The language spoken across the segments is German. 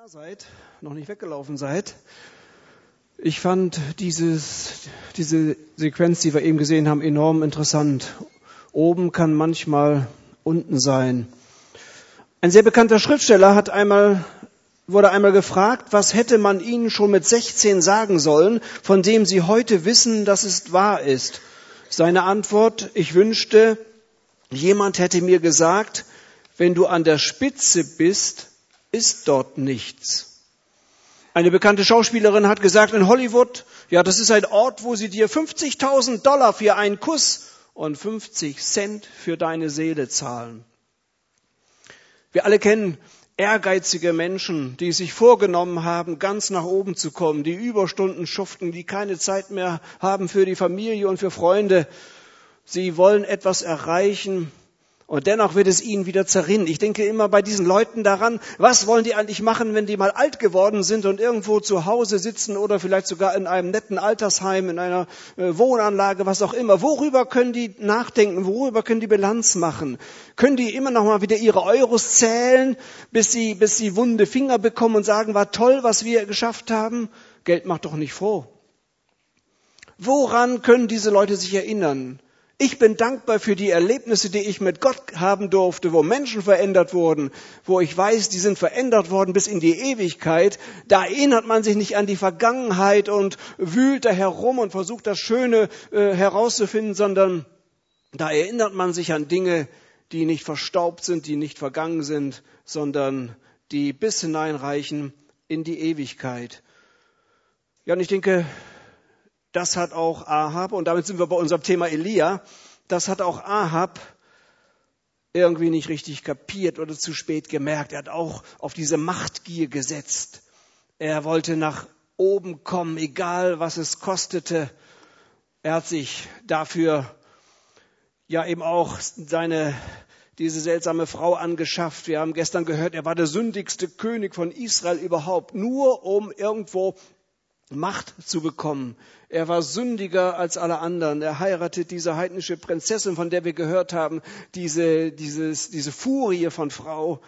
da seid, noch nicht weggelaufen seid. Ich fand dieses, diese Sequenz, die wir eben gesehen haben, enorm interessant. Oben kann manchmal unten sein. Ein sehr bekannter Schriftsteller hat einmal, wurde einmal gefragt, was hätte man ihnen schon mit 16 sagen sollen, von dem sie heute wissen, dass es wahr ist. Seine Antwort, ich wünschte, jemand hätte mir gesagt, wenn du an der Spitze bist, ist dort nichts. Eine bekannte Schauspielerin hat gesagt in Hollywood, ja, das ist ein Ort, wo sie dir 50.000 Dollar für einen Kuss und 50 Cent für deine Seele zahlen. Wir alle kennen ehrgeizige Menschen, die sich vorgenommen haben, ganz nach oben zu kommen, die Überstunden schuften, die keine Zeit mehr haben für die Familie und für Freunde. Sie wollen etwas erreichen, und dennoch wird es ihnen wieder zerrinnen. Ich denke immer bei diesen Leuten daran, was wollen die eigentlich machen, wenn die mal alt geworden sind und irgendwo zu Hause sitzen oder vielleicht sogar in einem netten Altersheim, in einer äh, Wohnanlage, was auch immer. Worüber können die nachdenken? Worüber können die Bilanz machen? Können die immer noch mal wieder ihre Euros zählen, bis sie, bis sie wunde Finger bekommen und sagen, war toll, was wir geschafft haben? Geld macht doch nicht froh. Woran können diese Leute sich erinnern? Ich bin dankbar für die Erlebnisse, die ich mit Gott haben durfte, wo Menschen verändert wurden, wo ich weiß, die sind verändert worden bis in die Ewigkeit. Da erinnert man sich nicht an die Vergangenheit und wühlt da herum und versucht das Schöne äh, herauszufinden, sondern da erinnert man sich an Dinge, die nicht verstaubt sind, die nicht vergangen sind, sondern die bis hineinreichen in die Ewigkeit. Ja, und ich denke, das hat auch Ahab, und damit sind wir bei unserem Thema Elia, das hat auch Ahab irgendwie nicht richtig kapiert oder zu spät gemerkt. Er hat auch auf diese Machtgier gesetzt. Er wollte nach oben kommen, egal was es kostete. Er hat sich dafür ja eben auch seine diese seltsame Frau angeschafft. Wir haben gestern gehört, er war der sündigste König von Israel überhaupt, nur um irgendwo Macht zu bekommen. Er war sündiger als alle anderen. Er heiratet diese heidnische Prinzessin, von der wir gehört haben, diese, dieses, diese Furie von Frau,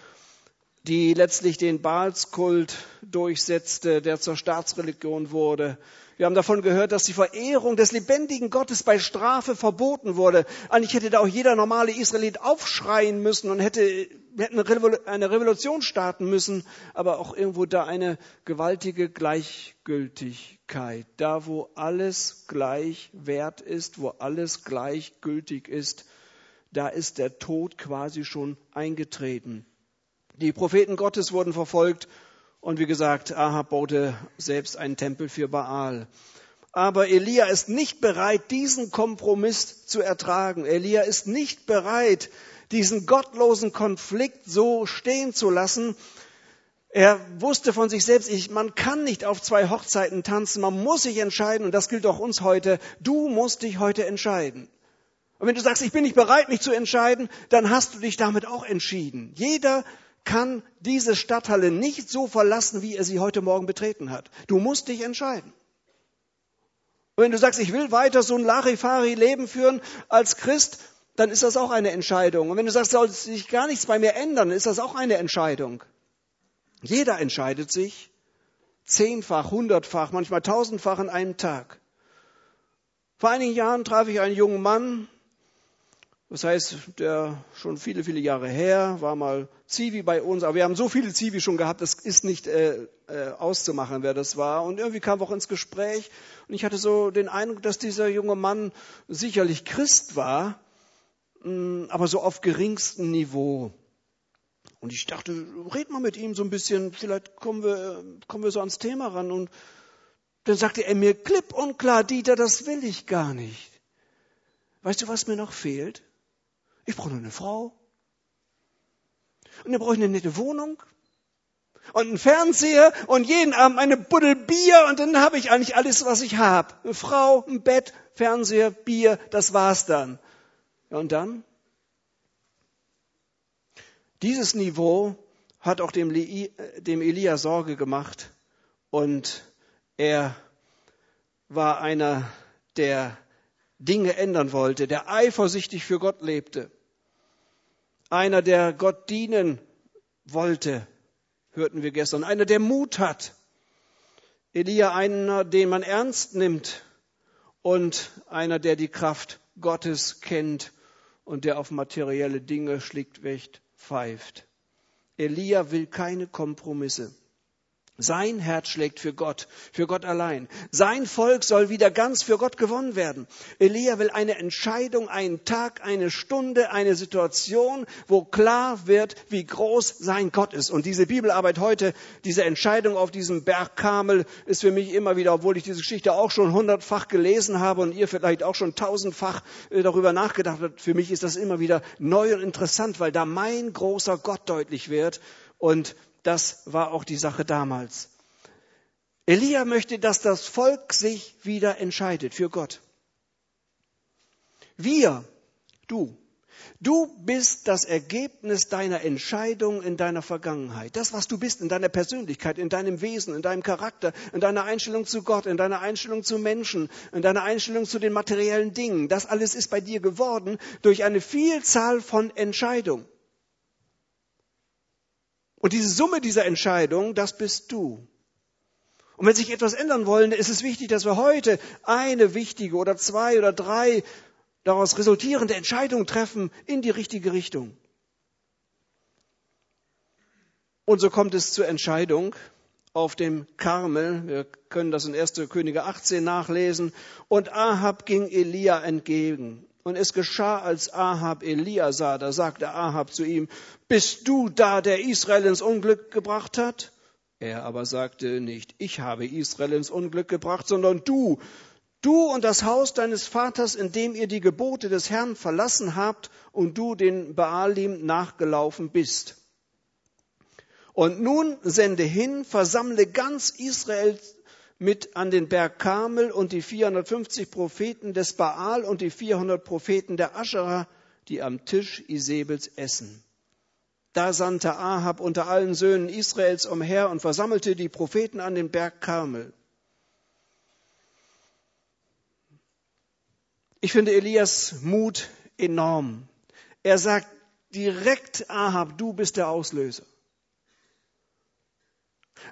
die letztlich den Baalskult durchsetzte, der zur Staatsreligion wurde. Wir haben davon gehört, dass die Verehrung des lebendigen Gottes bei Strafe verboten wurde. Eigentlich hätte da auch jeder normale Israelit aufschreien müssen und hätte, hätte eine Revolution starten müssen, aber auch irgendwo da eine gewaltige Gleichgültigkeit. Da, wo alles gleich wert ist, wo alles gleichgültig ist, da ist der Tod quasi schon eingetreten. Die Propheten Gottes wurden verfolgt und wie gesagt, Ahab baute selbst einen Tempel für Baal. Aber Elia ist nicht bereit, diesen Kompromiss zu ertragen. Elia ist nicht bereit, diesen gottlosen Konflikt so stehen zu lassen. Er wusste von sich selbst, ich, man kann nicht auf zwei Hochzeiten tanzen, man muss sich entscheiden und das gilt auch uns heute. Du musst dich heute entscheiden. Und wenn du sagst, ich bin nicht bereit, mich zu entscheiden, dann hast du dich damit auch entschieden. Jeder kann diese Stadthalle nicht so verlassen, wie er sie heute Morgen betreten hat. Du musst dich entscheiden. Und wenn du sagst, ich will weiter so ein Larifari-Leben führen als Christ, dann ist das auch eine Entscheidung. Und wenn du sagst, soll sich gar nichts bei mir ändern, ist das auch eine Entscheidung. Jeder entscheidet sich zehnfach, hundertfach, manchmal tausendfach in einem Tag. Vor einigen Jahren traf ich einen jungen Mann, das heißt, der schon viele, viele Jahre her, war mal Zivi bei uns, aber wir haben so viele Zivi schon gehabt, das ist nicht äh, äh, auszumachen, wer das war. Und irgendwie kam auch ins Gespräch und ich hatte so den Eindruck, dass dieser junge Mann sicherlich Christ war, mh, mm, aber so auf geringstem Niveau. Und ich dachte, red mal mit ihm so ein bisschen, vielleicht kommen wir, kommen wir so ans Thema ran. Und dann sagte er mir klipp und klar, Dieter, das will ich gar nicht. Weißt du, was mir noch fehlt? Ich brauche nur eine Frau. Und dann brauche ich eine nette Wohnung. Und einen Fernseher und jeden Abend eine Buddel Bier und dann habe ich eigentlich alles, was ich habe. Eine Frau, ein Bett, Fernseher, Bier, das war's dann. Und dann? Dieses Niveau hat auch dem, dem Elia Sorge gemacht und er war einer, der Dinge ändern wollte, der eifersüchtig für Gott lebte einer, der Gott dienen wollte. hörten wir gestern. Einer, der Mut hat. Elia, einer, den man ernst nimmt und einer, der die Kraft Gottes kennt und der auf materielle Dinge schlichtweg pfeift. Elia will keine Kompromisse. Sein Herz schlägt für Gott, für Gott allein. Sein Volk soll wieder ganz für Gott gewonnen werden. Elia will eine Entscheidung, einen Tag, eine Stunde, eine Situation, wo klar wird, wie groß sein Gott ist. Und diese Bibelarbeit heute, diese Entscheidung auf diesem Berg Kamel, ist für mich immer wieder, obwohl ich diese Geschichte auch schon hundertfach gelesen habe und ihr vielleicht auch schon tausendfach äh, darüber nachgedacht habt, für mich ist das immer wieder neu und interessant, weil da mein großer Gott deutlich wird und das war auch die Sache damals. Elia möchte, dass das Volk sich wieder entscheidet für Gott. Wir, du, du bist das Ergebnis deiner Entscheidung in deiner Vergangenheit. Das, was du bist in deiner Persönlichkeit, in deinem Wesen, in deinem Charakter, in deiner Einstellung zu Gott, in deiner Einstellung zu Menschen, in deiner Einstellung zu den materiellen Dingen. Das alles ist bei dir geworden durch eine Vielzahl von Entscheidungen. Und diese Summe dieser Entscheidung, das bist du. Und wenn sich etwas ändern wollen, ist es wichtig, dass wir heute eine wichtige oder zwei oder drei daraus resultierende Entscheidungen treffen in die richtige Richtung. Und so kommt es zur Entscheidung auf dem Karmel. Wir können das in 1. Könige 18 nachlesen. Und Ahab ging Elia entgegen. Und es geschah, als Ahab Elia sah, da sagte Ahab zu ihm, bist du da, der Israel ins Unglück gebracht hat? Er aber sagte nicht, ich habe Israel ins Unglück gebracht, sondern du, du und das Haus deines Vaters, in dem ihr die Gebote des Herrn verlassen habt und du den Baalim nachgelaufen bist. Und nun sende hin, versammle ganz Israel mit an den Berg Karmel und die 450 Propheten des Baal und die 400 Propheten der Aschera, die am Tisch Isebels essen. Da sandte Ahab unter allen Söhnen Israels umher und versammelte die Propheten an den Berg Karmel. Ich finde Elias Mut enorm. Er sagt direkt Ahab, du bist der Auslöser.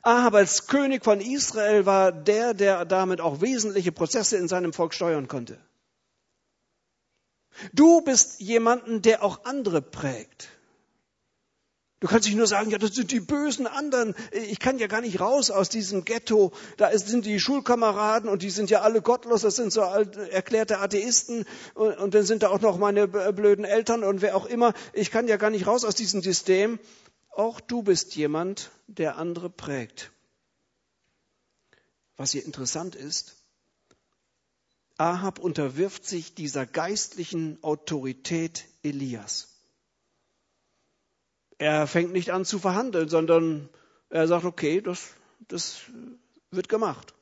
Ahab als König von Israel war der, der damit auch wesentliche Prozesse in seinem Volk steuern konnte. Du bist jemanden, der auch andere prägt. Du kannst nicht nur sagen, ja, das sind die bösen anderen. Ich kann ja gar nicht raus aus diesem Ghetto. Da sind die Schulkameraden und die sind ja alle gottlos. Das sind so erklärte Atheisten. Und, dann sind da auch noch meine blöden Eltern und wer auch immer. Ich kann ja gar nicht raus aus diesem System. Auch du bist jemand, der andere prägt. Was hier interessant ist, Ahab unterwirft sich dieser geistlichen Autorität Elias. Er fängt nicht an zu verhandeln, sondern er sagt, okay, das, das wird gemacht.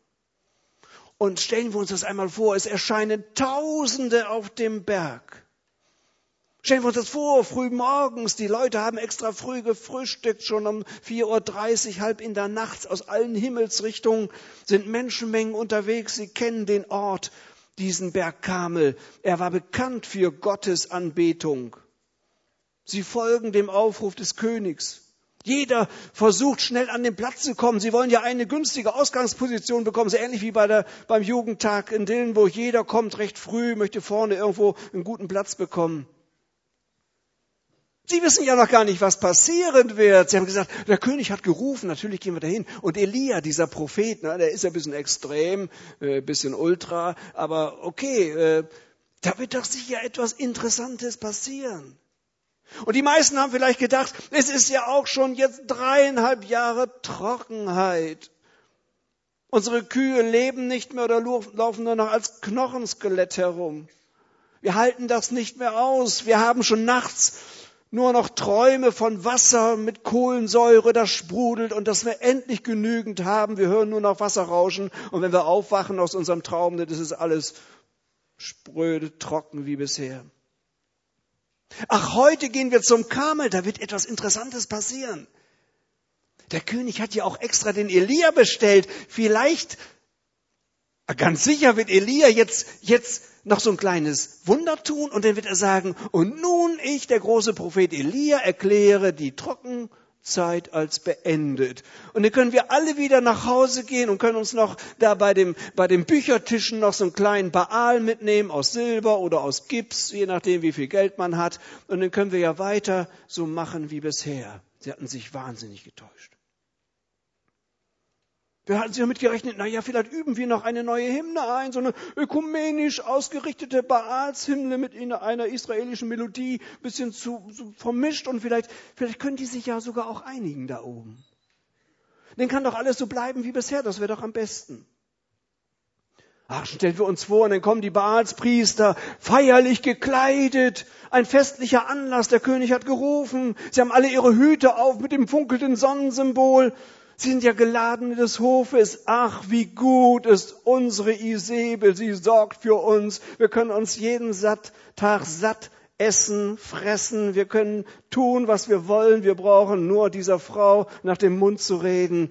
Und stellen wir uns das einmal vor, es erscheinen Tausende auf dem Berg. Stellen wir uns das vor, früh morgens, die Leute haben extra früh gefrühstückt, schon um 4.30 Uhr, halb in der Nacht, aus allen Himmelsrichtungen sind Menschenmengen unterwegs, sie kennen den Ort, diesen Berg Kamel. Er war bekannt für Gottes Anbetung. Sie folgen dem Aufruf des Königs. Jeder versucht schnell an den Platz zu kommen. Sie wollen ja eine günstige Ausgangsposition bekommen, so ähnlich wie bei der, beim Jugendtag in Dillenburg. Jeder kommt recht früh, möchte vorne irgendwo einen guten Platz bekommen. Sie wissen ja noch gar nicht, was passieren wird. Sie haben gesagt, der König hat gerufen, natürlich gehen wir dahin. Und Elia, dieser Prophet, ne, der ist ja ein bisschen extrem, äh, bisschen ultra, aber okay, äh, da wird doch sicher etwas Interessantes passieren. Und die meisten haben vielleicht gedacht, es ist ja auch schon jetzt dreieinhalb Jahre Trockenheit. Unsere Kühe leben nicht mehr oder laufen nur noch als Knochenskelett herum. Wir halten das nicht mehr aus. Wir haben schon nachts nur noch Träume von Wasser mit Kohlensäure, das sprudelt und dass wir endlich genügend haben. Wir hören nur noch Wasser rauschen und wenn wir aufwachen aus unserem Traum, dann ist es alles spröde, trocken wie bisher. Ach, heute gehen wir zum Kamel, da wird etwas Interessantes passieren. Der König hat ja auch extra den Elia bestellt. Vielleicht, ganz sicher wird Elia jetzt, jetzt noch so ein kleines Wunder tun und dann wird er sagen, und nun ich, der große Prophet Elia, erkläre die Trocken Zeit als beendet. Und dann können wir alle wieder nach Hause gehen und können uns noch da bei dem, bei den Büchertischen noch so einen kleinen Baal mitnehmen aus Silber oder aus Gips, je nachdem wie viel Geld man hat. Und dann können wir ja weiter so machen wie bisher. Sie hatten sich wahnsinnig getäuscht. Wir hatten sich damit gerechnet, na ja, vielleicht üben wir noch eine neue Hymne ein, so eine ökumenisch ausgerichtete Baalshymne mit einer israelischen Melodie, bisschen zu, zu vermischt und vielleicht, vielleicht können die sich ja sogar auch einigen da oben. Dann kann doch alles so bleiben wie bisher, das wäre doch am besten. Ach, stellen wir uns vor, und dann kommen die Baalspriester, feierlich gekleidet, ein festlicher Anlass, der König hat gerufen, sie haben alle ihre Hüte auf mit dem funkelnden Sonnensymbol, Sie sind ja geladen des Hofes. Ach, wie gut ist unsere Isabel. Sie sorgt für uns. Wir können uns jeden satt, Tag satt essen, fressen. Wir können tun, was wir wollen. Wir brauchen nur dieser Frau nach dem Mund zu reden.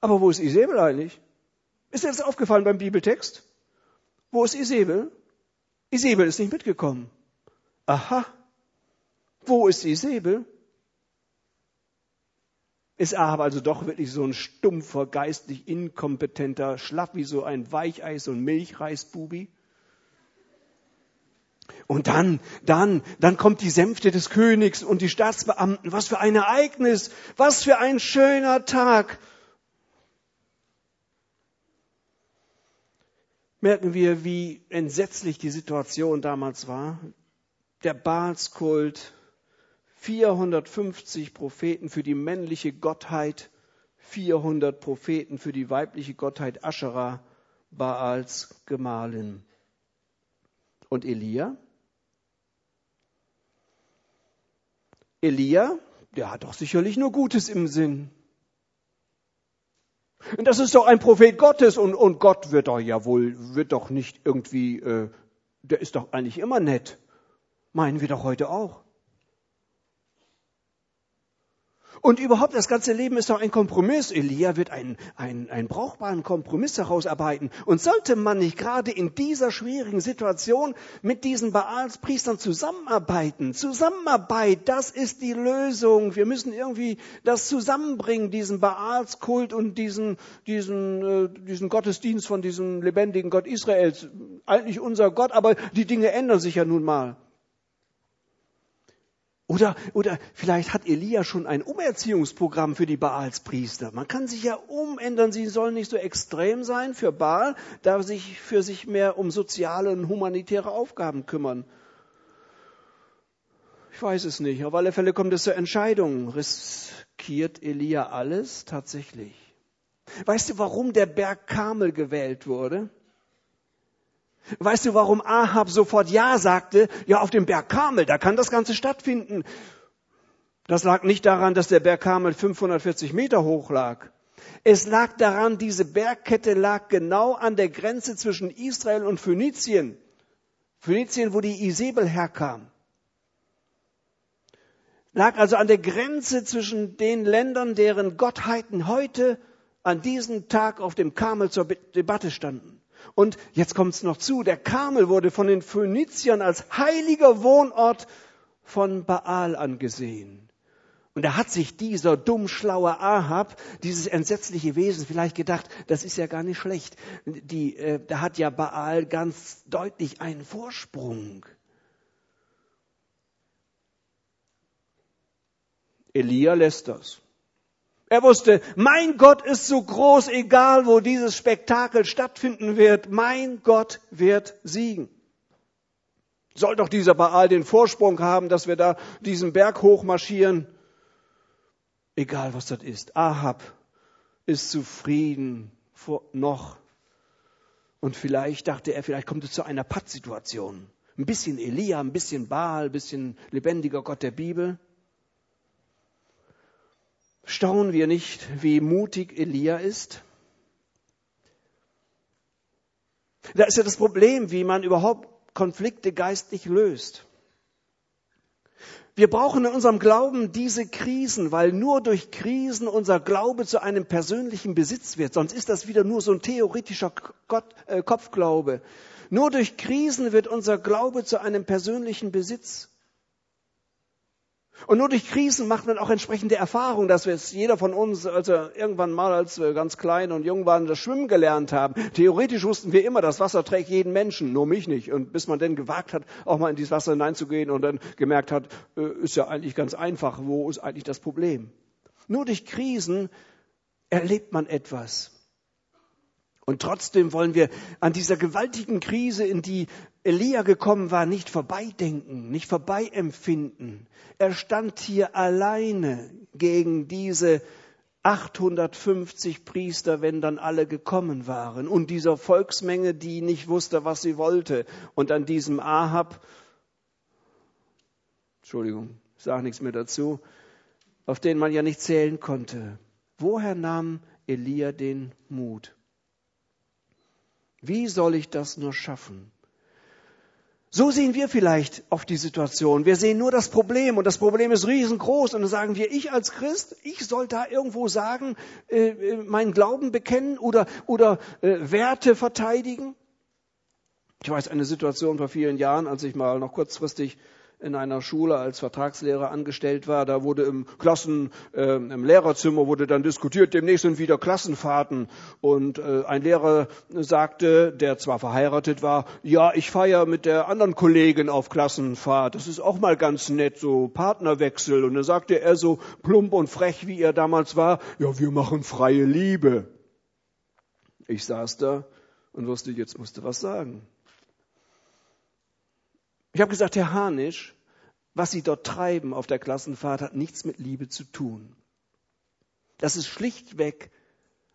Aber wo ist Isabel eigentlich? Ist dir das aufgefallen beim Bibeltext? Wo ist Isabel? Isabel ist nicht mitgekommen. Aha. Wo ist Isabel? Ist Ahab also doch wirklich so ein stumpfer, geistlich inkompetenter, schlaff wie so ein Weicheis, ein Milchreisbubi? Und dann, dann, dann kommt die Sänfte des Königs und die Staatsbeamten. Was für ein Ereignis! Was für ein schöner Tag! Merken wir, wie entsetzlich die Situation damals war. Der Baalskult, 450 Propheten für die männliche Gottheit, 400 Propheten für die weibliche Gottheit Aschera, Baals Gemahlin. Und Elia? Elia, der hat doch sicherlich nur Gutes im Sinn. Und das ist doch ein Prophet Gottes und, und Gott wird doch ja wohl, wird doch nicht irgendwie, äh, der ist doch eigentlich immer nett. Meinen wir doch heute auch. Und überhaupt, das ganze Leben ist doch ein Kompromiss. Elia wird einen, einen, einen brauchbaren Kompromiss herausarbeiten. Und sollte man nicht gerade in dieser schwierigen Situation mit diesen Baalspriestern zusammenarbeiten? Zusammenarbeit, das ist die Lösung. Wir müssen irgendwie das zusammenbringen, diesen Baalskult und diesen, diesen, äh, diesen Gottesdienst von diesem lebendigen Gott Israels. Eigentlich unser Gott, aber die Dinge ändern sich ja nun mal. Oder, oder vielleicht hat Elia schon ein Umerziehungsprogramm für die Baalspriester. Man kann sich ja umändern. Sie sollen nicht so extrem sein für Baal, da sich für sich mehr um soziale und humanitäre Aufgaben kümmern. Ich weiß es nicht. Auf alle Fälle kommt es zur Entscheidung. Riskiert Elia alles tatsächlich? Weißt du, warum der Berg Kamel gewählt wurde? Weißt du, warum Ahab sofort Ja sagte? Ja, auf dem Berg Karmel, da kann das Ganze stattfinden. Das lag nicht daran, dass der Berg Karmel 540 Meter hoch lag. Es lag daran, diese Bergkette lag genau an der Grenze zwischen Israel und Phönizien. Phönizien, wo die Isabel herkam. Lag also an der Grenze zwischen den Ländern, deren Gottheiten heute an diesem Tag auf dem Karmel zur Debatte standen. Und jetzt kommt es noch zu, der Karmel wurde von den Phöniziern als heiliger Wohnort von Baal angesehen. Und da hat sich dieser dummschlaue Ahab, dieses entsetzliche Wesen, vielleicht gedacht, das ist ja gar nicht schlecht. Die, äh, da hat ja Baal ganz deutlich einen Vorsprung. Elia lässt das. Er wusste, mein Gott ist so groß, egal wo dieses Spektakel stattfinden wird, mein Gott wird siegen. Soll doch dieser Baal den Vorsprung haben, dass wir da diesen Berg hochmarschieren? Egal was das ist. Ahab ist zufrieden noch. Und vielleicht dachte er, vielleicht kommt es zu einer Pattsituation. Ein bisschen Elia, ein bisschen Baal, ein bisschen lebendiger Gott der Bibel. Staunen wir nicht, wie mutig Elia ist? Da ist ja das Problem, wie man überhaupt Konflikte geistlich löst. Wir brauchen in unserem Glauben diese Krisen, weil nur durch Krisen unser Glaube zu einem persönlichen Besitz wird. Sonst ist das wieder nur so ein theoretischer Gott, äh, Kopfglaube. Nur durch Krisen wird unser Glaube zu einem persönlichen Besitz. Und nur durch Krisen macht man auch entsprechende Erfahrungen, dass wir es jeder von uns, also irgendwann mal, als wir ganz klein und jung waren, das Schwimmen gelernt haben. Theoretisch wussten wir immer, das Wasser trägt jeden Menschen, nur mich nicht. Und bis man dann gewagt hat, auch mal in dieses Wasser hineinzugehen und dann gemerkt hat, äh, ist ja eigentlich ganz einfach, wo ist eigentlich das Problem? Nur durch Krisen erlebt man etwas. Und trotzdem wollen wir an dieser gewaltigen Krise, in die Elia gekommen war, nicht vorbeidenken, nicht vorbeiempfinden. Er stand hier alleine gegen diese 850 Priester, wenn dann alle gekommen waren, und dieser Volksmenge, die nicht wusste, was sie wollte, und an diesem Ahab, Entschuldigung, ich sage nichts mehr dazu, auf den man ja nicht zählen konnte. Woher nahm Elia den Mut? Wie soll ich das nur schaffen? So sehen wir vielleicht auf die Situation. Wir sehen nur das Problem und das Problem ist riesengroß und dann sagen wir, ich als Christ, ich soll da irgendwo sagen, äh, äh meinen Glauben bekennen oder, oder äh, Werte verteidigen. Ich weiß eine Situation vor vielen Jahren, als ich mal noch kurzfristig in einer Schule als Vertragslehrer angestellt war. Da wurde im Klassen, äh, im Lehrerzimmer wurde dann diskutiert, demnächst sind wieder Klassenfahrten. Und äh, ein Lehrer sagte, der zwar verheiratet war, ja, ich feiere mit der anderen Kollegin auf Klassenfahrt. Das ist auch mal ganz nett, so Partnerwechsel. Und dann sagte er so plump und frech, wie er damals war, ja, wir machen freie Liebe. Ich saß da und wusste, jetzt musste was sagen. Ich habe gesagt, Herr Harnisch, was Sie dort treiben auf der Klassenfahrt hat nichts mit Liebe zu tun. Das ist schlichtweg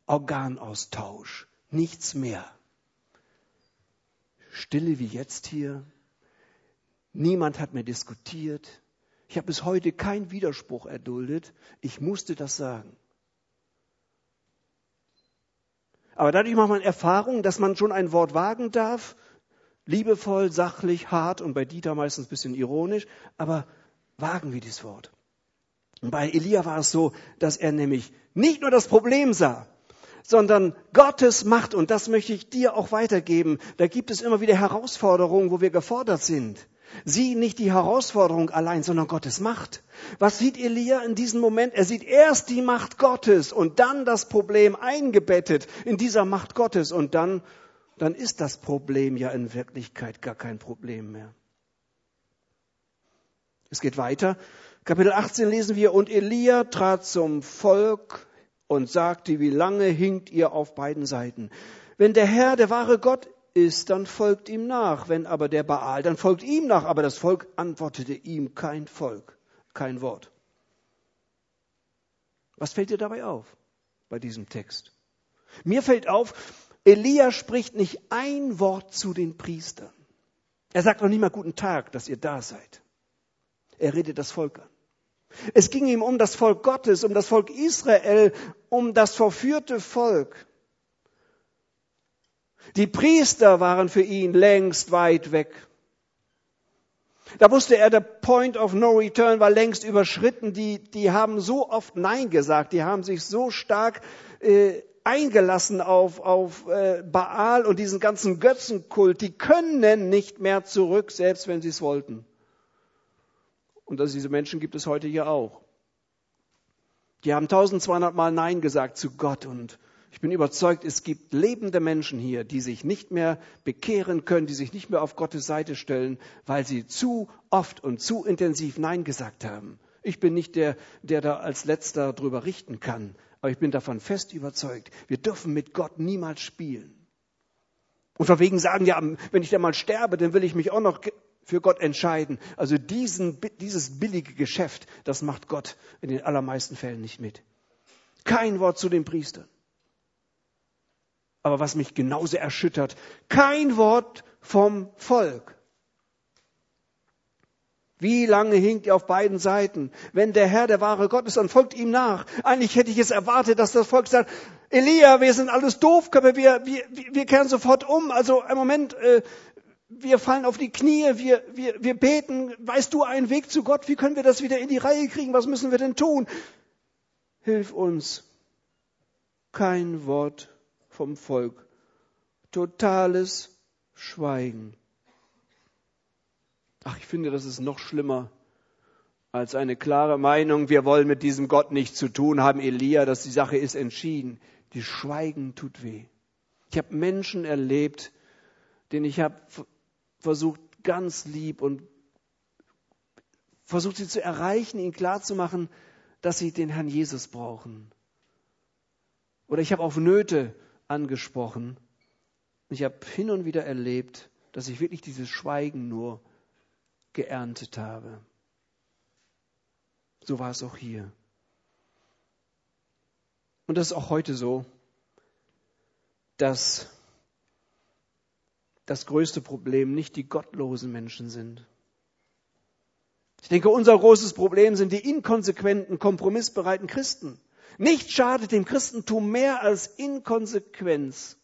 Organaustausch, nichts mehr. Stille wie jetzt hier. Niemand hat mehr diskutiert. Ich habe bis heute keinen Widerspruch erduldet. Ich musste das sagen. Aber dadurch macht man Erfahrung, dass man schon ein Wort wagen darf, Liebevoll, sachlich, hart und bei Dieter meistens ein bisschen ironisch, aber wagen wir dieses Wort. Und bei Elia war es so, dass er nämlich nicht nur das Problem sah, sondern Gottes Macht, und das möchte ich dir auch weitergeben, da gibt es immer wieder Herausforderungen, wo wir gefordert sind. Sieh nicht die Herausforderung allein, sondern Gottes Macht. Was sieht Elia in diesem Moment? Er sieht erst die Macht Gottes und dann das Problem eingebettet in dieser Macht Gottes und dann dann ist das Problem ja in Wirklichkeit gar kein Problem mehr. Es geht weiter. Kapitel 18 lesen wir, und Elia trat zum Volk und sagte, wie lange hinkt ihr auf beiden Seiten? Wenn der Herr der wahre Gott ist, dann folgt ihm nach. Wenn aber der Baal, dann folgt ihm nach. Aber das Volk antwortete ihm kein Volk, kein Wort. Was fällt dir dabei auf bei diesem Text? Mir fällt auf, Elia spricht nicht ein Wort zu den Priestern. Er sagt noch nicht mal guten Tag, dass ihr da seid. Er redet das Volk an. Es ging ihm um das Volk Gottes, um das Volk Israel, um das verführte Volk. Die Priester waren für ihn längst weit weg. Da wusste er, der Point of No Return war längst überschritten. Die, die haben so oft Nein gesagt, die haben sich so stark äh, eingelassen auf, auf äh, Baal und diesen ganzen Götzenkult. Die können nicht mehr zurück, selbst wenn sie es wollten. Und dass diese Menschen gibt es heute hier auch. Die haben 1200 Mal Nein gesagt zu Gott und ich bin überzeugt, es gibt lebende Menschen hier, die sich nicht mehr bekehren können, die sich nicht mehr auf Gottes Seite stellen, weil sie zu oft und zu intensiv Nein gesagt haben. Ich bin nicht der, der da als letzter drüber richten kann. Aber ich bin davon fest überzeugt, wir dürfen mit Gott niemals spielen. Und von wegen sagen, ja, wenn ich da mal sterbe, dann will ich mich auch noch für Gott entscheiden. Also diesen, dieses billige Geschäft, das macht Gott in den allermeisten Fällen nicht mit. Kein Wort zu den Priestern. Aber was mich genauso erschüttert, kein Wort vom Volk. Wie lange hinkt ihr auf beiden Seiten? Wenn der Herr der wahre Gott ist, dann folgt ihm nach. Eigentlich hätte ich es erwartet, dass das Volk sagt, Elia, wir sind alles Doofköpfe, wir, wir, wir kehren sofort um. Also im Moment, äh, wir fallen auf die Knie, wir, wir, wir beten, weißt du einen Weg zu Gott? Wie können wir das wieder in die Reihe kriegen? Was müssen wir denn tun? Hilf uns. Kein Wort vom Volk. Totales Schweigen. Ach, ich finde, das ist noch schlimmer als eine klare Meinung, wir wollen mit diesem Gott nichts zu tun haben, Elia, dass die Sache ist entschieden. Die Schweigen tut weh. Ich habe Menschen erlebt, denen ich habe versucht, ganz lieb und versucht sie zu erreichen, ihnen klarzumachen, dass sie den Herrn Jesus brauchen. Oder ich habe auf Nöte angesprochen. Ich habe hin und wieder erlebt, dass ich wirklich dieses Schweigen nur geerntet habe. So war es auch hier. Und das ist auch heute so, dass das größte Problem nicht die gottlosen Menschen sind. Ich denke, unser großes Problem sind die inkonsequenten, kompromissbereiten Christen. Nichts schadet dem Christentum mehr als Inkonsequenz.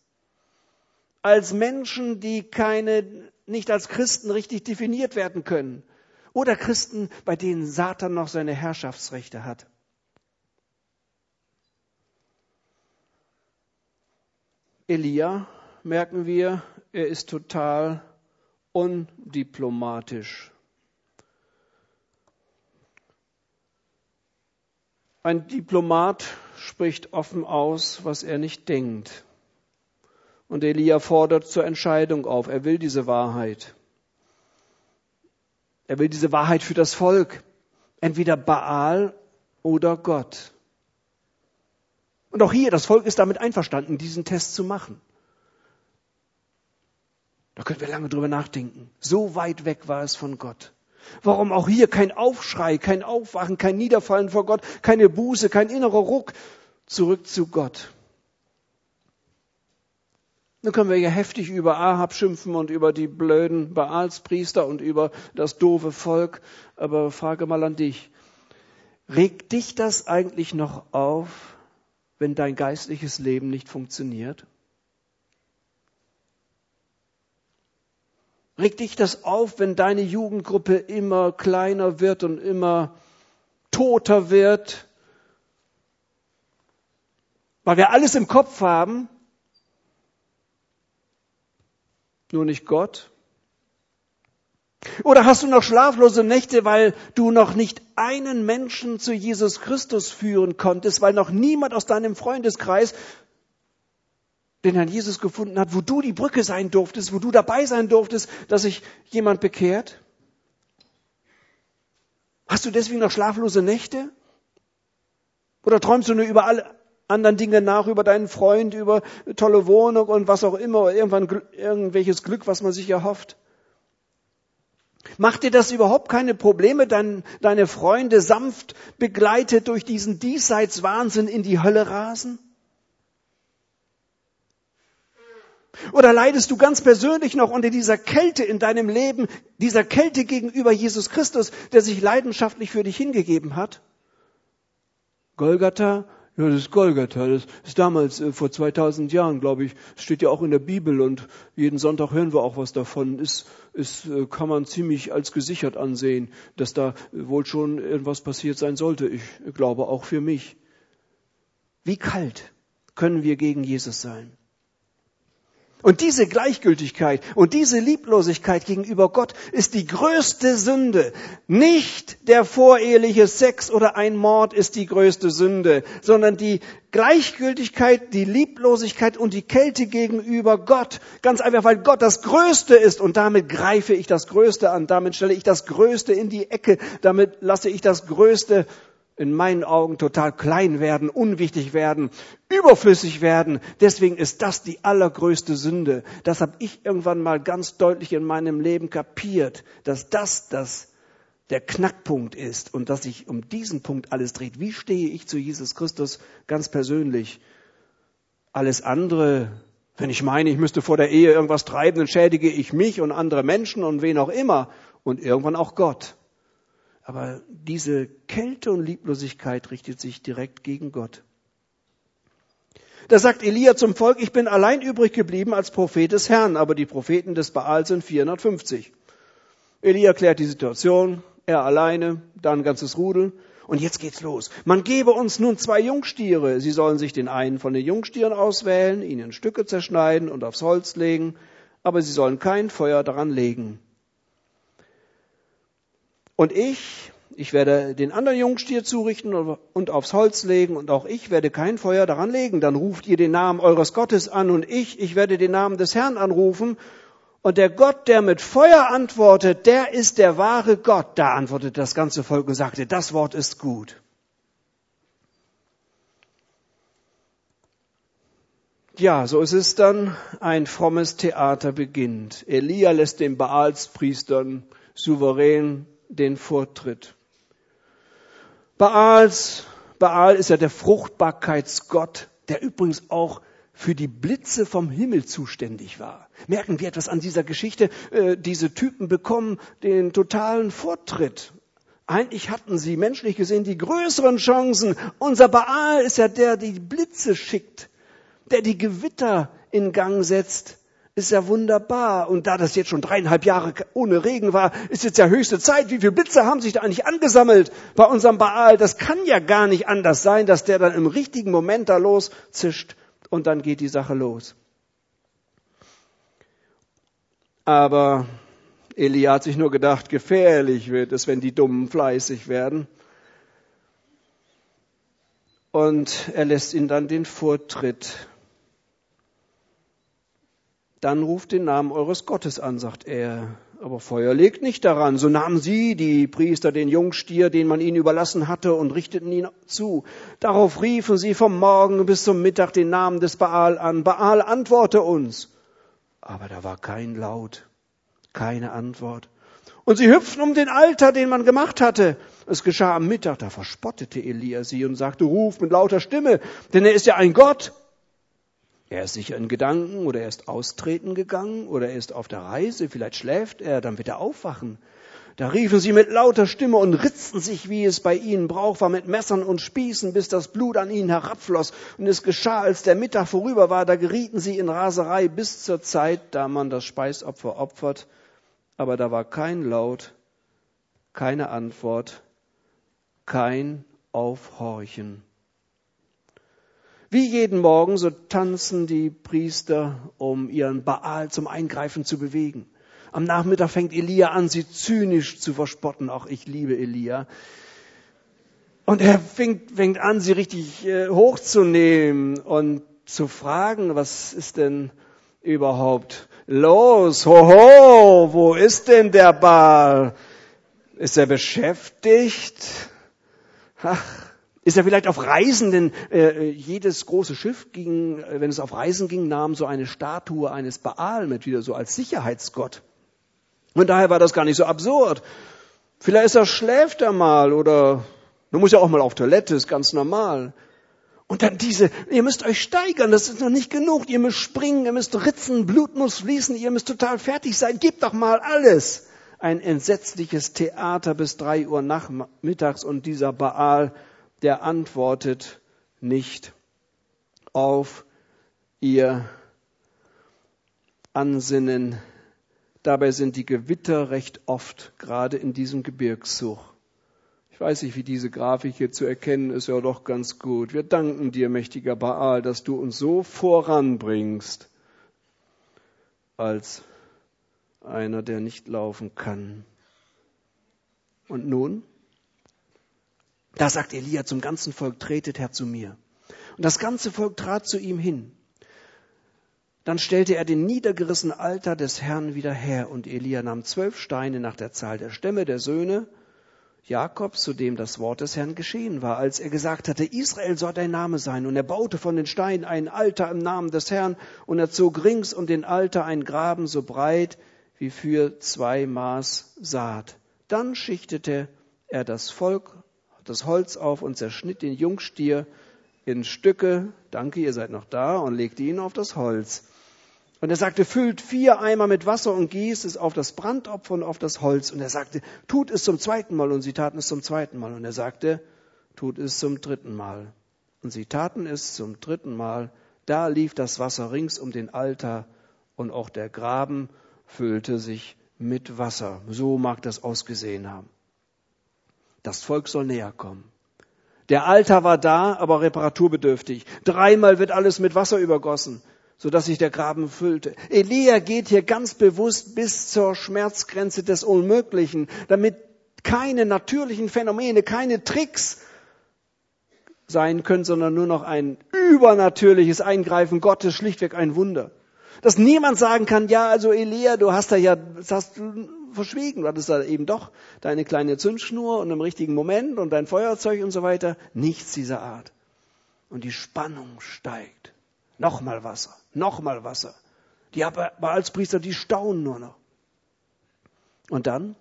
Als Menschen, die keine, nicht als Christen richtig definiert werden können. Oder Christen, bei denen Satan noch seine Herrschaftsrechte hat. Elia, merken wir, er ist total undiplomatisch. Ein Diplomat spricht offen aus, was er nicht denkt. Und Elia fordert zur Entscheidung auf. Er will diese Wahrheit. Er will diese Wahrheit für das Volk. Entweder Baal oder Gott. Und auch hier, das Volk ist damit einverstanden, diesen Test zu machen. Da können wir lange drüber nachdenken. So weit weg war es von Gott. Warum auch hier kein Aufschrei, kein Aufwachen, kein Niederfallen vor Gott, keine Buße, kein innerer Ruck zurück zu Gott. Dann können wir ja heftig über Ahab schimpfen und über die blöden Baalspriester und über das doofe Volk. Aber frage mal an dich. Regt dich das eigentlich noch auf, wenn dein geistliches Leben nicht funktioniert? Regt dich das auf, wenn deine Jugendgruppe immer kleiner wird und immer toter wird? Weil wir alles im Kopf haben, nur nicht Gott? Oder hast du noch schlaflose Nächte, weil du noch nicht einen Menschen zu Jesus Christus führen konntest, weil noch niemand aus deinem Freundeskreis den Herrn Jesus gefunden hat, wo du die Brücke sein durftest, wo du dabei sein durftest, dass sich jemand bekehrt? Hast du deswegen noch schlaflose Nächte? Oder träumst du nur über alle anderen Dinge nach, über deinen Freund, über tolle Wohnung und was auch immer, irgendwann irgendwelches Glück, was man sich erhofft? Macht dir das überhaupt keine Probleme, dein, deine Freunde sanft begleitet durch diesen Diesseitswahnsinn in die Hölle rasen? Oder leidest du ganz persönlich noch unter dieser Kälte in deinem Leben, dieser Kälte gegenüber Jesus Christus, der sich leidenschaftlich für dich hingegeben hat? Golgatha ja, das ist Golgatha. Das ist damals äh, vor 2000 Jahren, glaube ich. Steht ja auch in der Bibel und jeden Sonntag hören wir auch was davon. Ist, ist, äh, kann man ziemlich als gesichert ansehen, dass da wohl schon irgendwas passiert sein sollte. Ich glaube auch für mich. Wie kalt können wir gegen Jesus sein? Und diese Gleichgültigkeit und diese Lieblosigkeit gegenüber Gott ist die größte Sünde. Nicht der voreheliche Sex oder ein Mord ist die größte Sünde, sondern die Gleichgültigkeit, die Lieblosigkeit und die Kälte gegenüber Gott. Ganz einfach, weil Gott das Größte ist und damit greife ich das Größte an, damit stelle ich das Größte in die Ecke, damit lasse ich das Größte in meinen Augen total klein werden, unwichtig werden, überflüssig werden. Deswegen ist das die allergrößte Sünde. Das habe ich irgendwann mal ganz deutlich in meinem Leben kapiert, dass das das der Knackpunkt ist und dass sich um diesen Punkt alles dreht. Wie stehe ich zu Jesus Christus ganz persönlich? Alles andere, wenn ich meine, ich müsste vor der Ehe irgendwas treiben, dann schädige ich mich und andere Menschen und wen auch immer und irgendwann auch Gott. Aber diese Kälte und Lieblosigkeit richtet sich direkt gegen Gott. Da sagt Elia zum Volk, ich bin allein übrig geblieben als Prophet des Herrn, aber die Propheten des Baal sind 450. Elia klärt die Situation, er alleine, dann ein ganzes Rudel. Und jetzt geht's los. Man gebe uns nun zwei Jungstiere. Sie sollen sich den einen von den Jungstieren auswählen, ihn in Stücke zerschneiden und aufs Holz legen, aber sie sollen kein Feuer daran legen. Und ich, ich werde den anderen Jungstier zurichten und aufs Holz legen und auch ich werde kein Feuer daran legen. Dann ruft ihr den Namen eures Gottes an und ich, ich werde den Namen des Herrn anrufen. Und der Gott, der mit Feuer antwortet, der ist der wahre Gott. Da antwortete das ganze Volk und sagte, das Wort ist gut. Ja, so ist es dann, ein frommes Theater beginnt. Elia lässt den Baalspriestern souverän den Vortritt. Baals, Baal ist ja der Fruchtbarkeitsgott, der übrigens auch für die Blitze vom Himmel zuständig war. Merken wir etwas an dieser Geschichte? Äh, diese Typen bekommen den totalen Vortritt. Eigentlich hatten sie menschlich gesehen die größeren Chancen. Unser Baal ist ja der, der die Blitze schickt, der die Gewitter in Gang setzt ist ja wunderbar. Und da das jetzt schon dreieinhalb Jahre ohne Regen war, ist jetzt ja höchste Zeit. Wie viele Blitze haben sich da eigentlich angesammelt bei unserem Baal? Das kann ja gar nicht anders sein, dass der dann im richtigen Moment da loszischt und dann geht die Sache los. Aber Elia hat sich nur gedacht, gefährlich wird es, wenn die Dummen fleißig werden. Und er lässt ihn dann den Vortritt dann ruft den Namen eures Gottes an, sagt er. Aber Feuer legt nicht daran. So nahmen sie, die Priester, den Jungstier, den man ihnen überlassen hatte, und richteten ihn zu. Darauf riefen sie vom Morgen bis zum Mittag den Namen des Baal an. Baal, antworte uns. Aber da war kein Laut, keine Antwort. Und sie hüpften um den Alter, den man gemacht hatte. Es geschah am Mittag, da verspottete Elia sie und sagte, ruf mit lauter Stimme, denn er ist ja ein Gott. Er ist sicher in Gedanken oder er ist austreten gegangen oder er ist auf der Reise, vielleicht schläft er, dann wird er aufwachen. Da riefen sie mit lauter Stimme und ritzten sich, wie es bei ihnen Brauch war, mit Messern und Spießen, bis das Blut an ihnen herabfloss. Und es geschah, als der Mittag vorüber war, da gerieten sie in Raserei bis zur Zeit, da man das Speisopfer opfert. Aber da war kein Laut, keine Antwort, kein Aufhorchen. Wie jeden Morgen, so tanzen die Priester, um ihren Baal zum Eingreifen zu bewegen. Am Nachmittag fängt Elia an, sie zynisch zu verspotten. Auch ich liebe Elia. Und er fängt, fängt an, sie richtig äh, hochzunehmen und zu fragen, was ist denn überhaupt los? Hoho, wo ist denn der Baal? Ist er beschäftigt? Ach, ist er vielleicht auf Reisen, denn äh, jedes große Schiff ging, äh, wenn es auf Reisen ging, nahm so eine Statue eines Baal mit, wieder so als Sicherheitsgott. Und daher war das gar nicht so absurd. Vielleicht ist er, schläft er mal oder man muss ja auch mal auf Toilette, ist ganz normal. Und dann diese, ihr müsst euch steigern, das ist noch nicht genug. Ihr müsst springen, ihr müsst ritzen, Blut muss fließen, ihr müsst total fertig sein. Gebt doch mal alles. Ein entsetzliches Theater bis drei Uhr nachmittags und dieser Baal der antwortet nicht auf ihr Ansinnen. Dabei sind die Gewitter recht oft, gerade in diesem Gebirgszug. Ich weiß nicht, wie diese Grafik hier zu erkennen ist, ja doch ganz gut. Wir danken dir, mächtiger Baal, dass du uns so voranbringst, als einer, der nicht laufen kann. Und nun? Da sagt Elia zum ganzen Volk, tretet her zu mir. Und das ganze Volk trat zu ihm hin. Dann stellte er den niedergerissenen Altar des Herrn wieder her und Elia nahm zwölf Steine nach der Zahl der Stämme der Söhne Jakobs, zu dem das Wort des Herrn geschehen war, als er gesagt hatte, Israel soll dein Name sein. Und er baute von den Steinen ein Altar im Namen des Herrn und er zog rings um den Altar ein Graben so breit wie für zwei Maß Saat. Dann schichtete er das Volk das Holz auf und zerschnitt den Jungstier in Stücke, danke, ihr seid noch da, und legte ihn auf das Holz. Und er sagte, füllt vier Eimer mit Wasser und gießt es auf das Brandopfer und auf das Holz. Und er sagte, tut es zum zweiten Mal. Und sie taten es zum zweiten Mal. Und er sagte, tut es zum dritten Mal. Und sie taten es zum dritten Mal. Da lief das Wasser rings um den Altar und auch der Graben füllte sich mit Wasser. So mag das ausgesehen haben. Das Volk soll näher kommen. Der Altar war da, aber reparaturbedürftig. Dreimal wird alles mit Wasser übergossen, sodass sich der Graben füllte. Elia geht hier ganz bewusst bis zur Schmerzgrenze des Unmöglichen, damit keine natürlichen Phänomene, keine Tricks sein können, sondern nur noch ein übernatürliches Eingreifen Gottes, schlichtweg ein Wunder. Dass niemand sagen kann, ja, also Elia, du hast da ja, hast du verschwiegen, du hattest da eben doch deine kleine Zündschnur und im richtigen Moment und dein Feuerzeug und so weiter. Nichts dieser Art. Und die Spannung steigt. Nochmal Wasser, nochmal Wasser. Die Priester, die staunen nur noch. Und dann?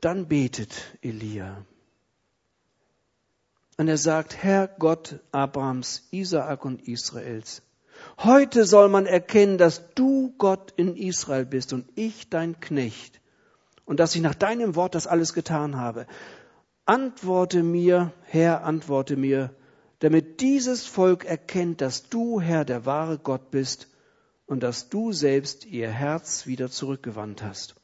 Dann betet Elia. Und er sagt, Herr Gott Abrahams, Isaak und Israels, heute soll man erkennen, dass du Gott in Israel bist und ich dein Knecht und dass ich nach deinem Wort das alles getan habe. Antworte mir, Herr, antworte mir, damit dieses Volk erkennt, dass du, Herr, der wahre Gott bist und dass du selbst ihr Herz wieder zurückgewandt hast.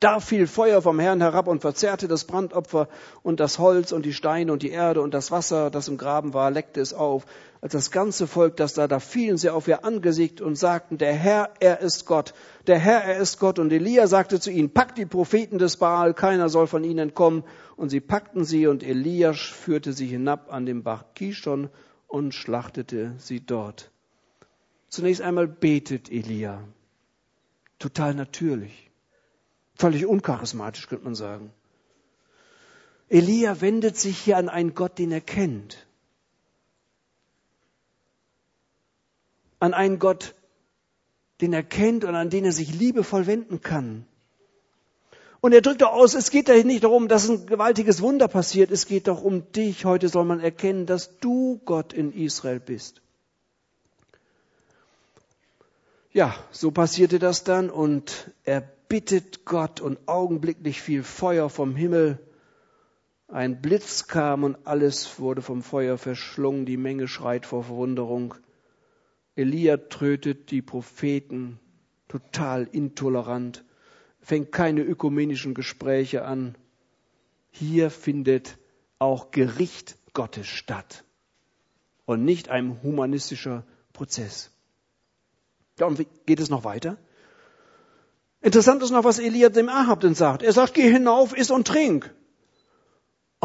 Da fiel Feuer vom Herrn herab und verzehrte das Brandopfer und das Holz und die Steine und die Erde und das Wasser, das im Graben war, leckte es auf. Als das ganze Volk, das da, da fielen sie auf ihr Angesicht und sagten, der Herr, er ist Gott. Der Herr, er ist Gott. Und Elia sagte zu ihnen, packt die Propheten des Baal, keiner soll von ihnen entkommen. Und sie packten sie und Elia führte sie hinab an den Bach Kishon und schlachtete sie dort. Zunächst einmal betet Elia. Total natürlich. Völlig uncharismatisch, könnte man sagen. Elia wendet sich hier an einen Gott, den er kennt. An einen Gott, den er kennt und an den er sich liebevoll wenden kann. Und er drückt auch aus, es geht da nicht darum, dass ein gewaltiges Wunder passiert, es geht doch um dich. Heute soll man erkennen, dass du Gott in Israel bist. Ja, so passierte das dann und er bittet Gott und augenblicklich fiel Feuer vom Himmel. Ein Blitz kam und alles wurde vom Feuer verschlungen. Die Menge schreit vor Verwunderung. Elia trötet die Propheten total intolerant, fängt keine ökumenischen Gespräche an. Hier findet auch Gericht Gottes statt und nicht ein humanistischer Prozess. Und wie geht es noch weiter? Interessant ist noch, was Elia dem Ahab denn sagt. Er sagt, geh hinauf, iss und trink.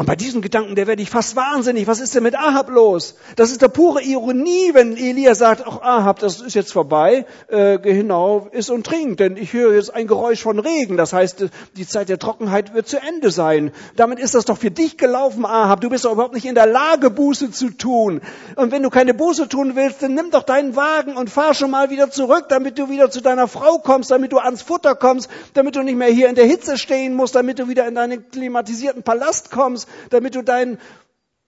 Und bei diesem Gedanken, der werde ich fast wahnsinnig. Was ist denn mit Ahab los? Das ist der pure Ironie, wenn Elia sagt, ach Ahab, das ist jetzt vorbei, äh, geh hinauf, iss und trink, denn ich höre jetzt ein Geräusch von Regen. Das heißt, die Zeit der Trockenheit wird zu Ende sein. Damit ist das doch für dich gelaufen, Ahab. Du bist doch überhaupt nicht in der Lage, Buße zu tun. Und wenn du keine Buße tun willst, dann nimm doch deinen Wagen und fahr schon mal wieder zurück, damit du wieder zu deiner Frau kommst, damit du ans Futter kommst, damit du nicht mehr hier in der Hitze stehen musst, damit du wieder in deinen klimatisierten Palast kommst damit du dein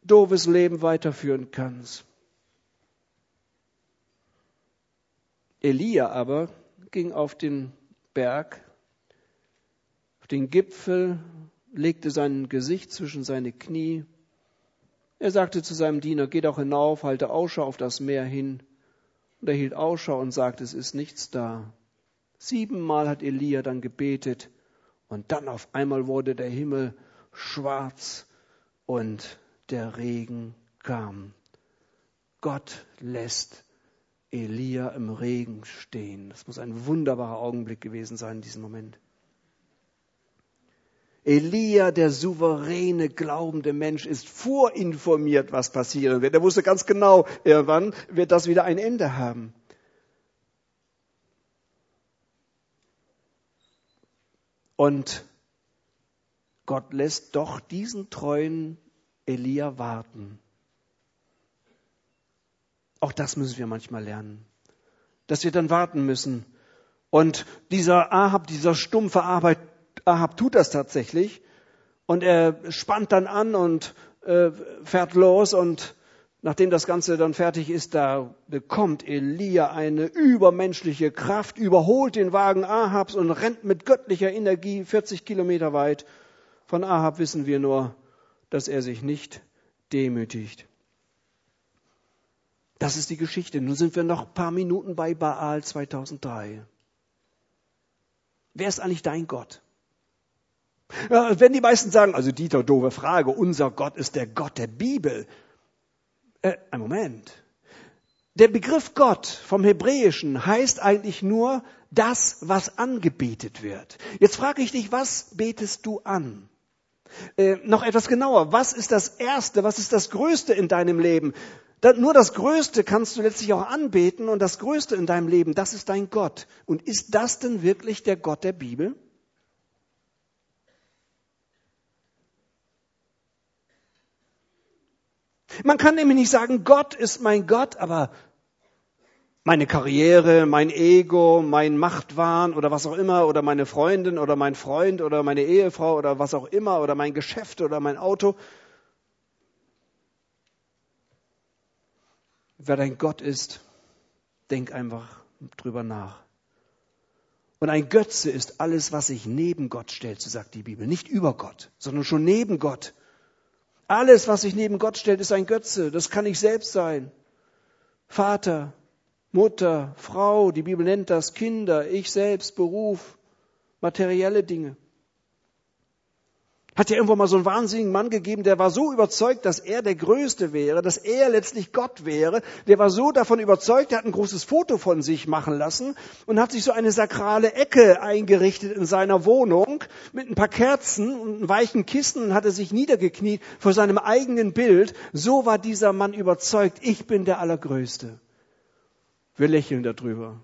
doofes Leben weiterführen kannst. Elia aber ging auf den Berg, auf den Gipfel, legte sein Gesicht zwischen seine Knie. Er sagte zu seinem Diener, geh doch hinauf, halte Ausschau auf das Meer hin. Und er hielt Ausschau und sagte, es ist nichts da. Siebenmal hat Elia dann gebetet und dann auf einmal wurde der Himmel schwarz und der Regen kam. Gott lässt Elia im Regen stehen. Das muss ein wunderbarer Augenblick gewesen sein in diesem Moment. Elia, der souveräne, glaubende Mensch, ist vorinformiert, was passieren wird. Er wusste ganz genau, irgendwann wird das wieder ein Ende haben. Und Gott lässt doch diesen treuen Elia warten. Auch das müssen wir manchmal lernen, dass wir dann warten müssen. Und dieser Ahab, dieser stumpfe Arbeit, Ahab tut das tatsächlich. Und er spannt dann an und äh, fährt los und nachdem das Ganze dann fertig ist, da bekommt Elia eine übermenschliche Kraft, überholt den Wagen Ahabs und rennt mit göttlicher Energie 40 Kilometer weit von Ahab wissen wir nur, dass er sich nicht demütigt. Das ist die Geschichte. Nun sind wir noch ein paar Minuten bei Baal 2003. Wer ist eigentlich dein Gott? Ja, wenn die meisten sagen, also Dieter, doofe Frage, unser Gott ist der Gott der Bibel. Äh, ein Moment. Der Begriff Gott vom Hebräischen heißt eigentlich nur das, was angebetet wird. Jetzt frage ich dich, was betest du an? Äh, noch etwas genauer, was ist das Erste, was ist das Größte in deinem Leben? Nur das Größte kannst du letztlich auch anbeten und das Größte in deinem Leben, das ist dein Gott. Und ist das denn wirklich der Gott der Bibel? Man kann nämlich nicht sagen, Gott ist mein Gott, aber meine Karriere, mein Ego, mein Machtwahn oder was auch immer oder meine Freundin oder mein Freund oder meine Ehefrau oder was auch immer oder mein Geschäft oder mein Auto. Wer dein Gott ist, denk einfach drüber nach. Und ein Götze ist alles, was sich neben Gott stellt, so sagt die Bibel. Nicht über Gott, sondern schon neben Gott. Alles, was sich neben Gott stellt, ist ein Götze. Das kann ich selbst sein. Vater, Mutter, Frau, die Bibel nennt das Kinder, ich selbst, Beruf, materielle Dinge. Hat ja irgendwo mal so einen wahnsinnigen Mann gegeben, der war so überzeugt, dass er der Größte wäre, dass er letztlich Gott wäre. Der war so davon überzeugt, der hat ein großes Foto von sich machen lassen und hat sich so eine sakrale Ecke eingerichtet in seiner Wohnung mit ein paar Kerzen und weichen Kissen und hatte sich niedergekniet vor seinem eigenen Bild. So war dieser Mann überzeugt, ich bin der Allergrößte. Wir lächeln darüber,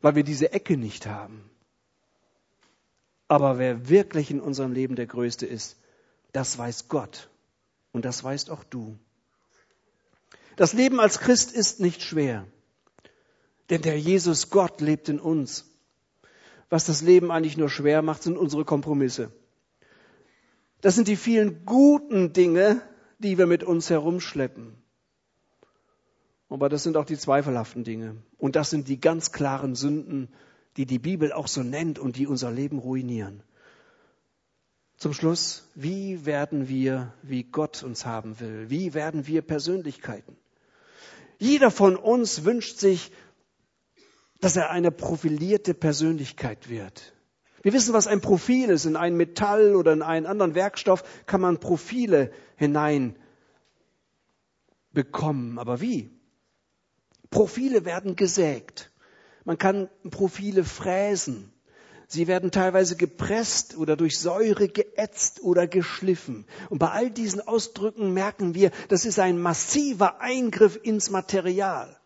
weil wir diese Ecke nicht haben. Aber wer wirklich in unserem Leben der Größte ist, das weiß Gott. Und das weißt auch du. Das Leben als Christ ist nicht schwer. Denn der Jesus Gott lebt in uns. Was das Leben eigentlich nur schwer macht, sind unsere Kompromisse. Das sind die vielen guten Dinge, die wir mit uns herumschleppen. Aber das sind auch die zweifelhaften Dinge. Und das sind die ganz klaren Sünden, die die Bibel auch so nennt und die unser Leben ruinieren. Zum Schluss, wie werden wir, wie Gott uns haben will? Wie werden wir Persönlichkeiten? Jeder von uns wünscht sich, dass er eine profilierte Persönlichkeit wird. Wir wissen, was ein Profil ist. In ein Metall oder in einen anderen Werkstoff kann man Profile hinein bekommen. Aber wie? Profile werden gesägt. Man kann Profile fräsen. Sie werden teilweise gepresst oder durch Säure geätzt oder geschliffen. Und bei all diesen Ausdrücken merken wir, das ist ein massiver Eingriff ins Material.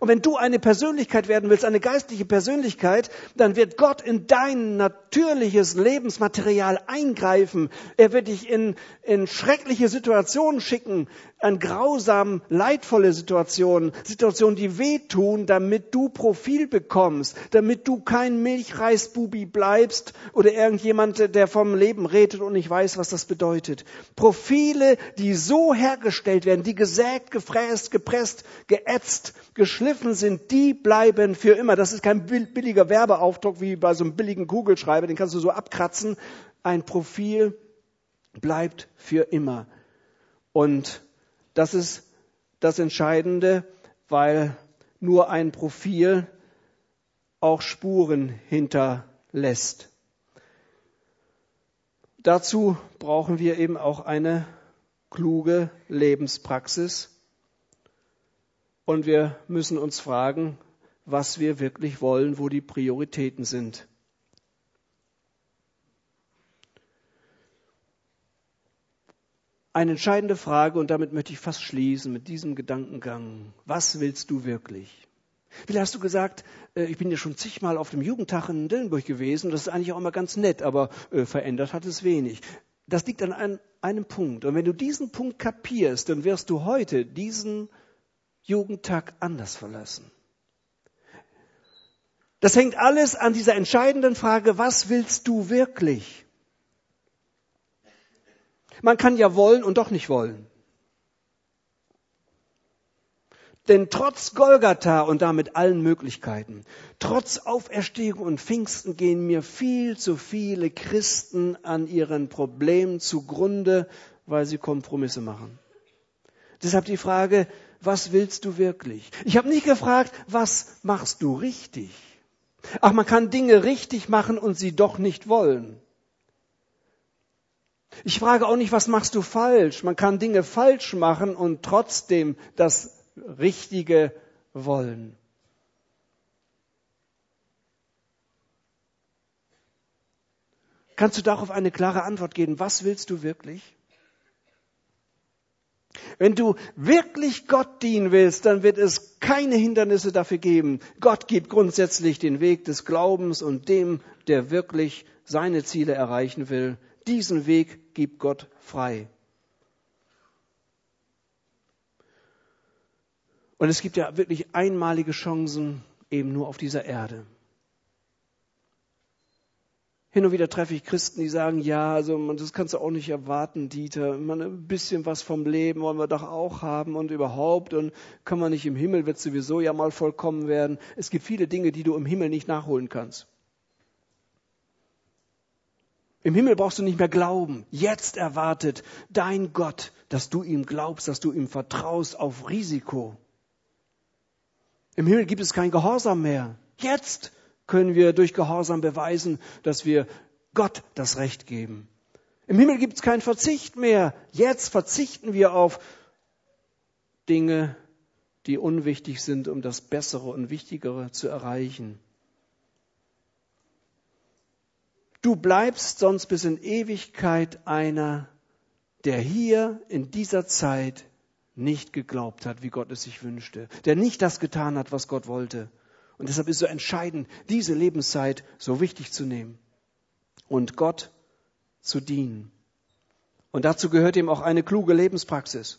Und wenn du eine Persönlichkeit werden willst, eine geistliche Persönlichkeit, dann wird Gott in dein natürliches Lebensmaterial eingreifen. Er wird dich in, in schreckliche Situationen schicken, an grausam leidvolle Situationen, Situationen, die wehtun, damit du Profil bekommst, damit du kein Milchreisbubi bleibst oder irgendjemand, der vom Leben redet und nicht weiß, was das bedeutet. Profile, die so hergestellt werden, die gesägt, gefräst, gepresst, geätzt, geschliffen sind, die bleiben für immer. Das ist kein billiger Werbeaufdruck wie bei so einem billigen Kugelschreiber, den kannst du so abkratzen. Ein Profil bleibt für immer. Und das ist das Entscheidende, weil nur ein Profil auch Spuren hinterlässt. Dazu brauchen wir eben auch eine kluge Lebenspraxis. Und wir müssen uns fragen, was wir wirklich wollen, wo die Prioritäten sind. eine entscheidende Frage und damit möchte ich fast schließen mit diesem Gedankengang. Was willst du wirklich? Vielleicht hast du gesagt, äh, ich bin ja schon zigmal auf dem Jugendtag in Dillenburg gewesen, das ist eigentlich auch immer ganz nett, aber äh, verändert hat es wenig. Das liegt an einem Punkt. Und wenn du diesen Punkt kapierst, dann wirst du heute diesen Jugendtag anders verlassen. Das hängt alles an dieser entscheidenden Frage, was willst du wirklich? Man kann ja wollen und doch nicht wollen. Denn trotz Golgatha und damit allen Möglichkeiten, trotz Auferstehung und Pfingsten gehen mir viel zu viele Christen an ihren Problemen zugrunde, weil sie Kompromisse machen. Deshalb die Frage, was willst du wirklich? Ich habe nicht gefragt, was machst du richtig? Ach, man kann Dinge richtig machen und sie doch nicht wollen. Ich frage auch nicht, was machst du falsch? Man kann Dinge falsch machen und trotzdem das richtige wollen. Kannst du darauf eine klare Antwort geben? Was willst du wirklich? Wenn du wirklich Gott dienen willst, dann wird es keine Hindernisse dafür geben. Gott gibt grundsätzlich den Weg des Glaubens und dem, der wirklich seine Ziele erreichen will, diesen Weg gibt Gott frei. Und es gibt ja wirklich einmalige Chancen eben nur auf dieser Erde. Hin und wieder treffe ich Christen, die sagen, ja, also das kannst du auch nicht erwarten, Dieter. Man, ein bisschen was vom Leben wollen wir doch auch haben und überhaupt und kann man nicht im Himmel, wird sowieso ja mal vollkommen werden. Es gibt viele Dinge, die du im Himmel nicht nachholen kannst. Im Himmel brauchst du nicht mehr glauben. Jetzt erwartet dein Gott, dass du ihm glaubst, dass du ihm vertraust auf Risiko. Im Himmel gibt es kein Gehorsam mehr. Jetzt können wir durch Gehorsam beweisen, dass wir Gott das Recht geben. Im Himmel gibt es keinen Verzicht mehr. Jetzt verzichten wir auf Dinge, die unwichtig sind, um das Bessere und Wichtigere zu erreichen. Du bleibst sonst bis in Ewigkeit einer, der hier in dieser Zeit nicht geglaubt hat, wie Gott es sich wünschte, der nicht das getan hat, was Gott wollte. Und deshalb ist so entscheidend, diese Lebenszeit so wichtig zu nehmen und Gott zu dienen. Und dazu gehört eben auch eine kluge Lebenspraxis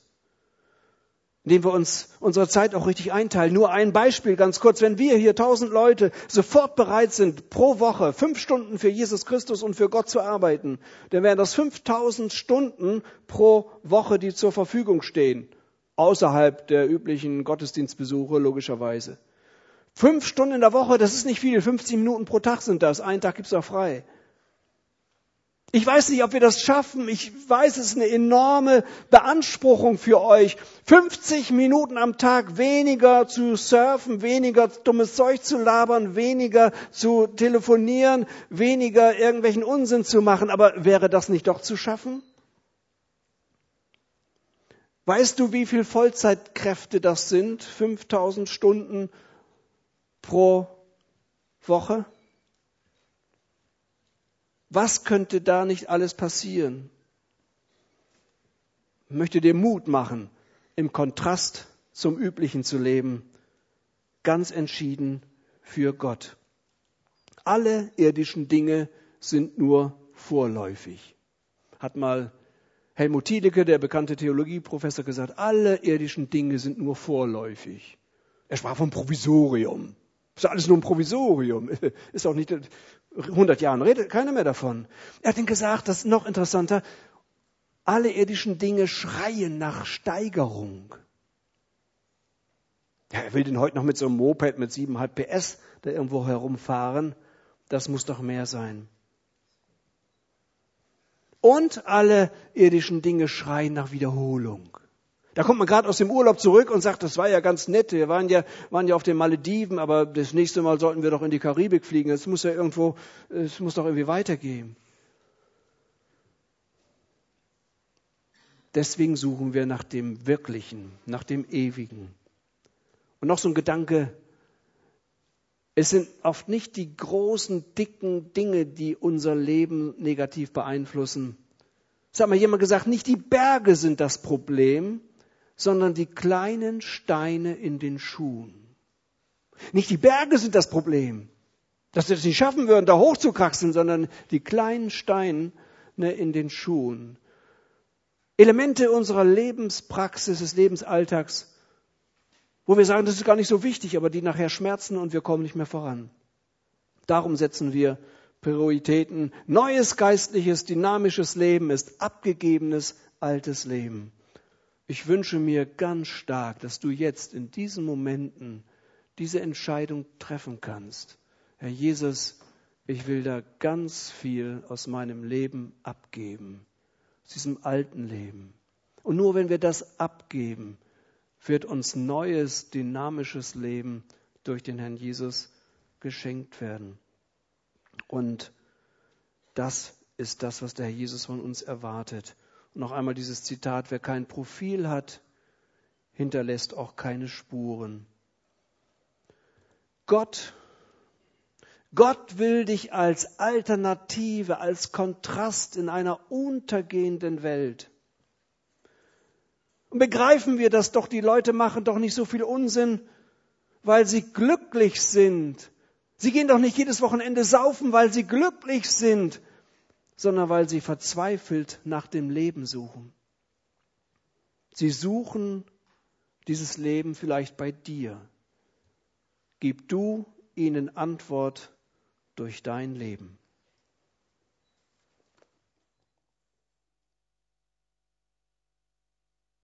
indem wir uns unsere Zeit auch richtig einteilen. Nur ein Beispiel ganz kurz. Wenn wir hier tausend Leute sofort bereit sind, pro Woche fünf Stunden für Jesus Christus und für Gott zu arbeiten, dann wären das 5000 Stunden pro Woche, die zur Verfügung stehen. Außerhalb der üblichen Gottesdienstbesuche, logischerweise. Fünf Stunden in der Woche, das ist nicht viel. 50 Minuten pro Tag sind das. Einen Tag gibt's auch frei. Ich weiß nicht, ob wir das schaffen. Ich weiß, es ist eine enorme Beanspruchung für euch. 50 Minuten am Tag weniger zu surfen, weniger dummes Zeug zu labern, weniger zu telefonieren, weniger irgendwelchen Unsinn zu machen. Aber wäre das nicht doch zu schaffen? Weißt du, wie viel Vollzeitkräfte das sind? 5000 Stunden pro Woche? Was könnte da nicht alles passieren? Ich möchte dir Mut machen, im Kontrast zum Üblichen zu leben, ganz entschieden für Gott. Alle irdischen Dinge sind nur vorläufig. Hat mal Helmut Thielicke, der bekannte Theologieprofessor, gesagt, alle irdischen Dinge sind nur vorläufig. Er sprach vom Provisorium. Ist alles nur ein Provisorium. Ist auch nicht 100 Jahren redet keiner mehr davon. Er hat ihnen gesagt, das ist noch interessanter, alle irdischen Dinge schreien nach Steigerung. Ja, er will den heute noch mit so einem Moped mit 7,5 PS da irgendwo herumfahren. Das muss doch mehr sein. Und alle irdischen Dinge schreien nach Wiederholung. Da kommt man gerade aus dem Urlaub zurück und sagt, das war ja ganz nett. Wir waren ja, waren ja auf den Malediven, aber das nächste Mal sollten wir doch in die Karibik fliegen. Es muss ja irgendwo, es muss doch irgendwie weitergehen. Deswegen suchen wir nach dem Wirklichen, nach dem Ewigen. Und noch so ein Gedanke, es sind oft nicht die großen, dicken Dinge, die unser Leben negativ beeinflussen. Es hat mal jemand gesagt, nicht die Berge sind das Problem, sondern die kleinen Steine in den Schuhen. Nicht die Berge sind das Problem, dass wir es nicht schaffen würden, da hochzukraxeln, sondern die kleinen Steine in den Schuhen. Elemente unserer Lebenspraxis, des Lebensalltags, wo wir sagen, das ist gar nicht so wichtig, aber die nachher schmerzen und wir kommen nicht mehr voran. Darum setzen wir Prioritäten. Neues geistliches, dynamisches Leben ist abgegebenes altes Leben. Ich wünsche mir ganz stark, dass du jetzt in diesen Momenten diese Entscheidung treffen kannst. Herr Jesus, ich will da ganz viel aus meinem Leben abgeben, aus diesem alten Leben. Und nur wenn wir das abgeben, wird uns neues, dynamisches Leben durch den Herrn Jesus geschenkt werden. Und das ist das, was der Herr Jesus von uns erwartet noch einmal dieses Zitat, wer kein Profil hat, hinterlässt auch keine Spuren. Gott, Gott will dich als Alternative, als Kontrast in einer untergehenden Welt. Und begreifen wir das doch, die Leute machen doch nicht so viel Unsinn, weil sie glücklich sind. Sie gehen doch nicht jedes Wochenende saufen, weil sie glücklich sind, sondern weil sie verzweifelt nach dem Leben suchen. Sie suchen dieses Leben vielleicht bei dir. Gib du ihnen Antwort durch dein Leben.